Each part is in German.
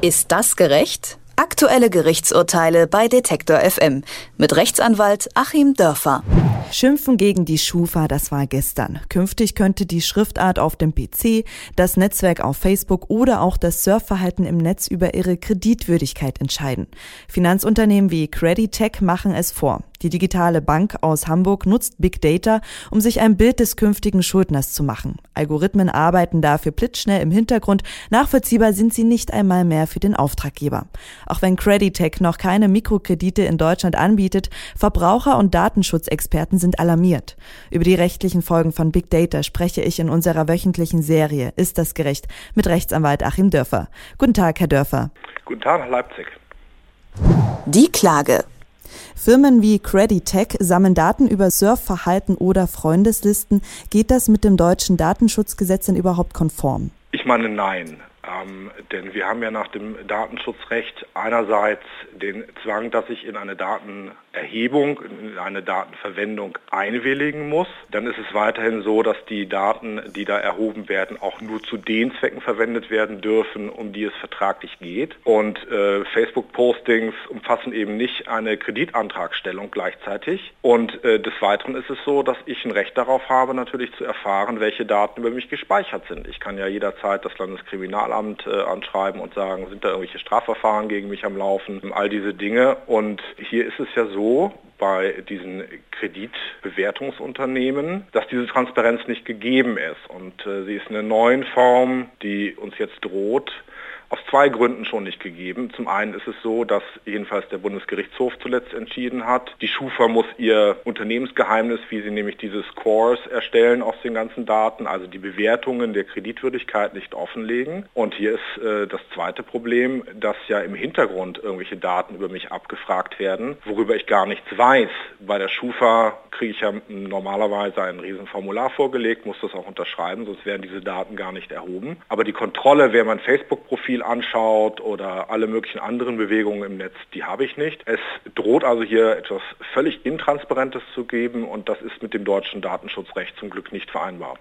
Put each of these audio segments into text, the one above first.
Ist das gerecht? Aktuelle Gerichtsurteile bei Detektor FM mit Rechtsanwalt Achim Dörfer. Schimpfen gegen die Schufa, das war gestern. Künftig könnte die Schriftart auf dem PC, das Netzwerk auf Facebook oder auch das Surfverhalten im Netz über ihre Kreditwürdigkeit entscheiden. Finanzunternehmen wie Creditech machen es vor. Die digitale Bank aus Hamburg nutzt Big Data, um sich ein Bild des künftigen Schuldners zu machen. Algorithmen arbeiten dafür blitzschnell im Hintergrund. Nachvollziehbar sind sie nicht einmal mehr für den Auftraggeber. Auch wenn Creditech noch keine Mikrokredite in Deutschland anbietet, Verbraucher und Datenschutzexperten sind alarmiert. Über die rechtlichen Folgen von Big Data spreche ich in unserer wöchentlichen Serie Ist das gerecht? mit Rechtsanwalt Achim Dörfer. Guten Tag, Herr Dörfer. Guten Tag, Leipzig. Die Klage. Firmen wie Creditech sammeln Daten über Surfverhalten oder Freundeslisten. Geht das mit dem deutschen Datenschutzgesetz denn überhaupt konform? Ich meine nein. Ähm, denn wir haben ja nach dem Datenschutzrecht einerseits den Zwang, dass ich in eine Datenerhebung, in eine Datenverwendung einwilligen muss. Dann ist es weiterhin so, dass die Daten, die da erhoben werden, auch nur zu den Zwecken verwendet werden dürfen, um die es vertraglich geht. Und äh, Facebook-Postings umfassen eben nicht eine Kreditantragstellung gleichzeitig. Und äh, des Weiteren ist es so, dass ich ein Recht darauf habe, natürlich zu erfahren, welche Daten über mich gespeichert sind. Ich kann ja jederzeit das Landeskriminalamt äh, anschreiben und sagen, sind da irgendwelche Strafverfahren gegen mich am Laufen, all diese Dinge. Und hier ist es ja so, bei diesen Kreditbewertungsunternehmen, dass diese Transparenz nicht gegeben ist. Und äh, sie ist in der neuen Form, die uns jetzt droht, aus zwei Gründen schon nicht gegeben. Zum einen ist es so, dass jedenfalls der Bundesgerichtshof zuletzt entschieden hat, die Schufa muss ihr Unternehmensgeheimnis, wie sie nämlich diese Scores erstellen aus den ganzen Daten, also die Bewertungen der Kreditwürdigkeit nicht offenlegen. Und hier ist äh, das zweite Problem, dass ja im Hintergrund irgendwelche Daten über mich abgefragt werden, worüber ich gar nichts weiß. Bei der Schufa kriege ich ja normalerweise ein Riesenformular vorgelegt, muss das auch unterschreiben, sonst werden diese Daten gar nicht erhoben. Aber die Kontrolle, wer mein Facebook-Profil Spiel anschaut oder alle möglichen anderen Bewegungen im Netz, die habe ich nicht. Es droht also hier etwas völlig Intransparentes zu geben und das ist mit dem deutschen Datenschutzrecht zum Glück nicht vereinbar.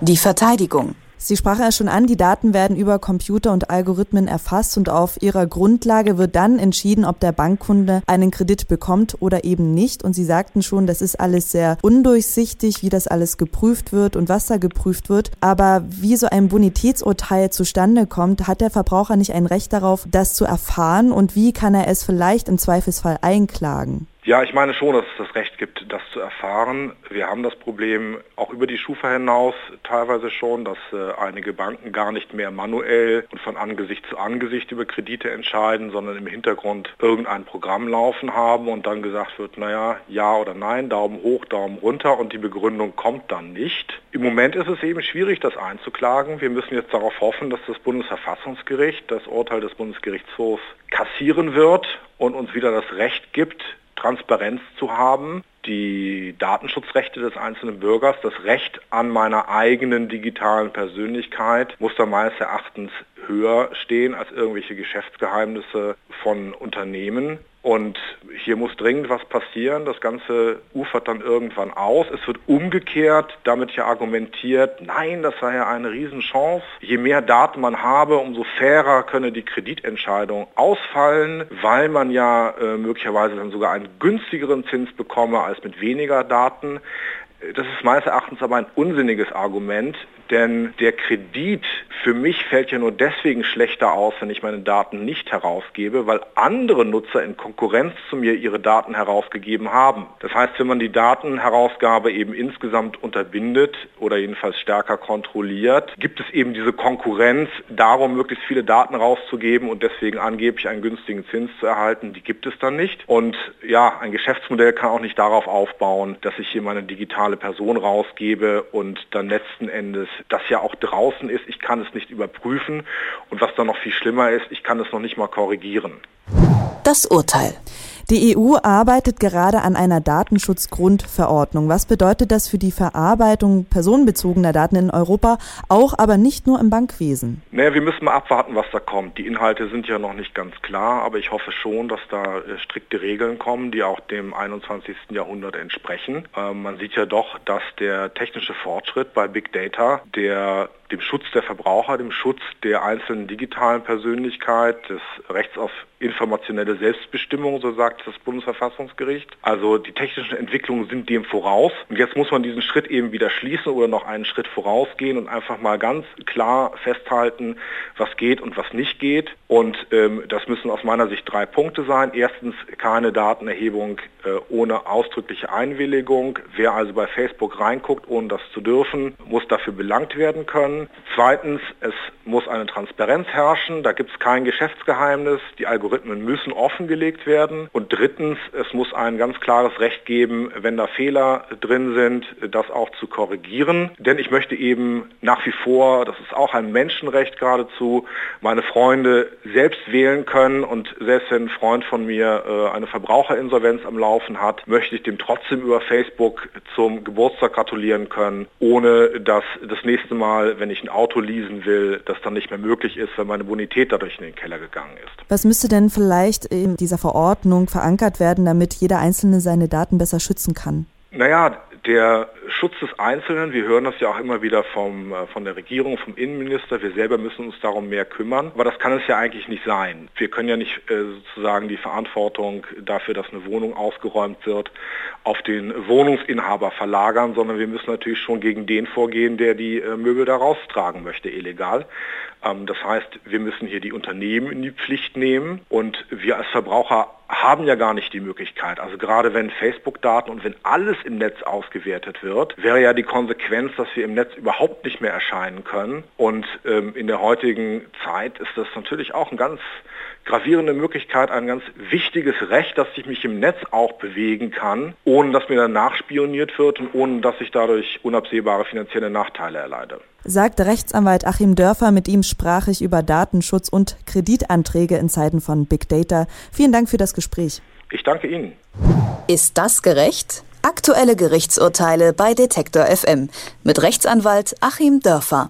Die Verteidigung. Sie sprachen ja schon an, die Daten werden über Computer und Algorithmen erfasst und auf ihrer Grundlage wird dann entschieden, ob der Bankkunde einen Kredit bekommt oder eben nicht. Und Sie sagten schon, das ist alles sehr undurchsichtig, wie das alles geprüft wird und was da geprüft wird. Aber wie so ein Bonitätsurteil zustande kommt, hat der Verbraucher nicht ein Recht darauf, das zu erfahren und wie kann er es vielleicht im Zweifelsfall einklagen? Ja, ich meine schon, dass es das Recht gibt, das zu erfahren. Wir haben das Problem auch über die Schufa hinaus teilweise schon, dass äh, einige Banken gar nicht mehr manuell und von Angesicht zu Angesicht über Kredite entscheiden, sondern im Hintergrund irgendein Programm laufen haben und dann gesagt wird, naja, ja oder nein, Daumen hoch, Daumen runter und die Begründung kommt dann nicht. Im Moment ist es eben schwierig, das einzuklagen. Wir müssen jetzt darauf hoffen, dass das Bundesverfassungsgericht das Urteil des Bundesgerichtshofs kassieren wird und uns wieder das Recht gibt, Transparenz zu haben, die Datenschutzrechte des einzelnen Bürgers, das Recht an meiner eigenen digitalen Persönlichkeit muss da meines Erachtens höher stehen als irgendwelche Geschäftsgeheimnisse von Unternehmen. Und hier muss dringend was passieren. Das Ganze ufert dann irgendwann aus. Es wird umgekehrt damit ja argumentiert, nein, das sei ja eine Riesenchance. Je mehr Daten man habe, umso fairer könne die Kreditentscheidung ausfallen, weil man ja äh, möglicherweise dann sogar einen günstigeren Zins bekomme als mit weniger Daten. Das ist meines Erachtens aber ein unsinniges Argument, denn der Kredit für mich fällt ja nur deswegen schlechter aus, wenn ich meine Daten nicht herausgebe, weil andere Nutzer in Konkurrenz zu mir ihre Daten herausgegeben haben. Das heißt, wenn man die Datenherausgabe eben insgesamt unterbindet oder jedenfalls stärker kontrolliert, gibt es eben diese Konkurrenz darum, möglichst viele Daten rauszugeben und deswegen angeblich einen günstigen Zins zu erhalten. Die gibt es dann nicht. Und ja, ein Geschäftsmodell kann auch nicht darauf aufbauen, dass ich hier meine digitale Person rausgebe und dann letzten Endes das ja auch draußen ist. Ich kann es nicht überprüfen und was dann noch viel schlimmer ist, ich kann es noch nicht mal korrigieren. Das Urteil. Die EU arbeitet gerade an einer Datenschutzgrundverordnung. Was bedeutet das für die Verarbeitung personenbezogener Daten in Europa, auch aber nicht nur im Bankwesen? Naja, wir müssen mal abwarten, was da kommt. Die Inhalte sind ja noch nicht ganz klar, aber ich hoffe schon, dass da äh, strikte Regeln kommen, die auch dem 21. Jahrhundert entsprechen. Ähm, man sieht ja doch, dass der technische Fortschritt bei Big Data, der dem Schutz der Verbraucher, dem Schutz der einzelnen digitalen Persönlichkeit, des Rechts auf informationelle Selbstbestimmung, so sagt das Bundesverfassungsgericht. Also die technischen Entwicklungen sind dem voraus. Und jetzt muss man diesen Schritt eben wieder schließen oder noch einen Schritt vorausgehen und einfach mal ganz klar festhalten, was geht und was nicht geht. Und ähm, das müssen aus meiner Sicht drei Punkte sein. Erstens keine Datenerhebung äh, ohne ausdrückliche Einwilligung. Wer also bei Facebook reinguckt, ohne das zu dürfen, muss dafür belangt werden können. Zweitens, es muss eine Transparenz herrschen. Da gibt es kein Geschäftsgeheimnis. Die Algorithmen müssen offengelegt werden. Und drittens, es muss ein ganz klares Recht geben, wenn da Fehler drin sind, das auch zu korrigieren. Denn ich möchte eben nach wie vor, das ist auch ein Menschenrecht geradezu, meine Freunde selbst wählen können. Und selbst wenn ein Freund von mir äh, eine Verbraucherinsolvenz am Laufen hat, möchte ich dem trotzdem über Facebook zum Geburtstag gratulieren können, ohne dass das nächste Mal, wenn ich ein Auto leasen will, das dann nicht mehr möglich ist, weil meine Bonität dadurch in den Keller gegangen ist. Was müsste denn vielleicht in dieser Verordnung verankert werden, damit jeder Einzelne seine Daten besser schützen kann? Naja, der Schutz des Einzelnen, wir hören das ja auch immer wieder vom, äh, von der Regierung, vom Innenminister, wir selber müssen uns darum mehr kümmern, aber das kann es ja eigentlich nicht sein. Wir können ja nicht äh, sozusagen die Verantwortung dafür, dass eine Wohnung ausgeräumt wird, auf den Wohnungsinhaber verlagern, sondern wir müssen natürlich schon gegen den vorgehen, der die äh, Möbel da raustragen möchte, illegal. Ähm, das heißt, wir müssen hier die Unternehmen in die Pflicht nehmen und wir als Verbraucher haben ja gar nicht die Möglichkeit. Also gerade wenn Facebook-Daten und wenn alles im Netz ausgewertet wird, wäre ja die Konsequenz, dass wir im Netz überhaupt nicht mehr erscheinen können. Und ähm, in der heutigen Zeit ist das natürlich auch ein ganz gravierende Möglichkeit, ein ganz wichtiges Recht, dass ich mich im Netz auch bewegen kann, ohne dass mir dann nachspioniert wird und ohne dass ich dadurch unabsehbare finanzielle Nachteile erleide. Sagt Rechtsanwalt Achim Dörfer, mit ihm sprach ich über Datenschutz und Kreditanträge in Zeiten von Big Data. Vielen Dank für das Gespräch. Ich danke Ihnen. Ist das gerecht? Aktuelle Gerichtsurteile bei Detektor FM mit Rechtsanwalt Achim Dörfer.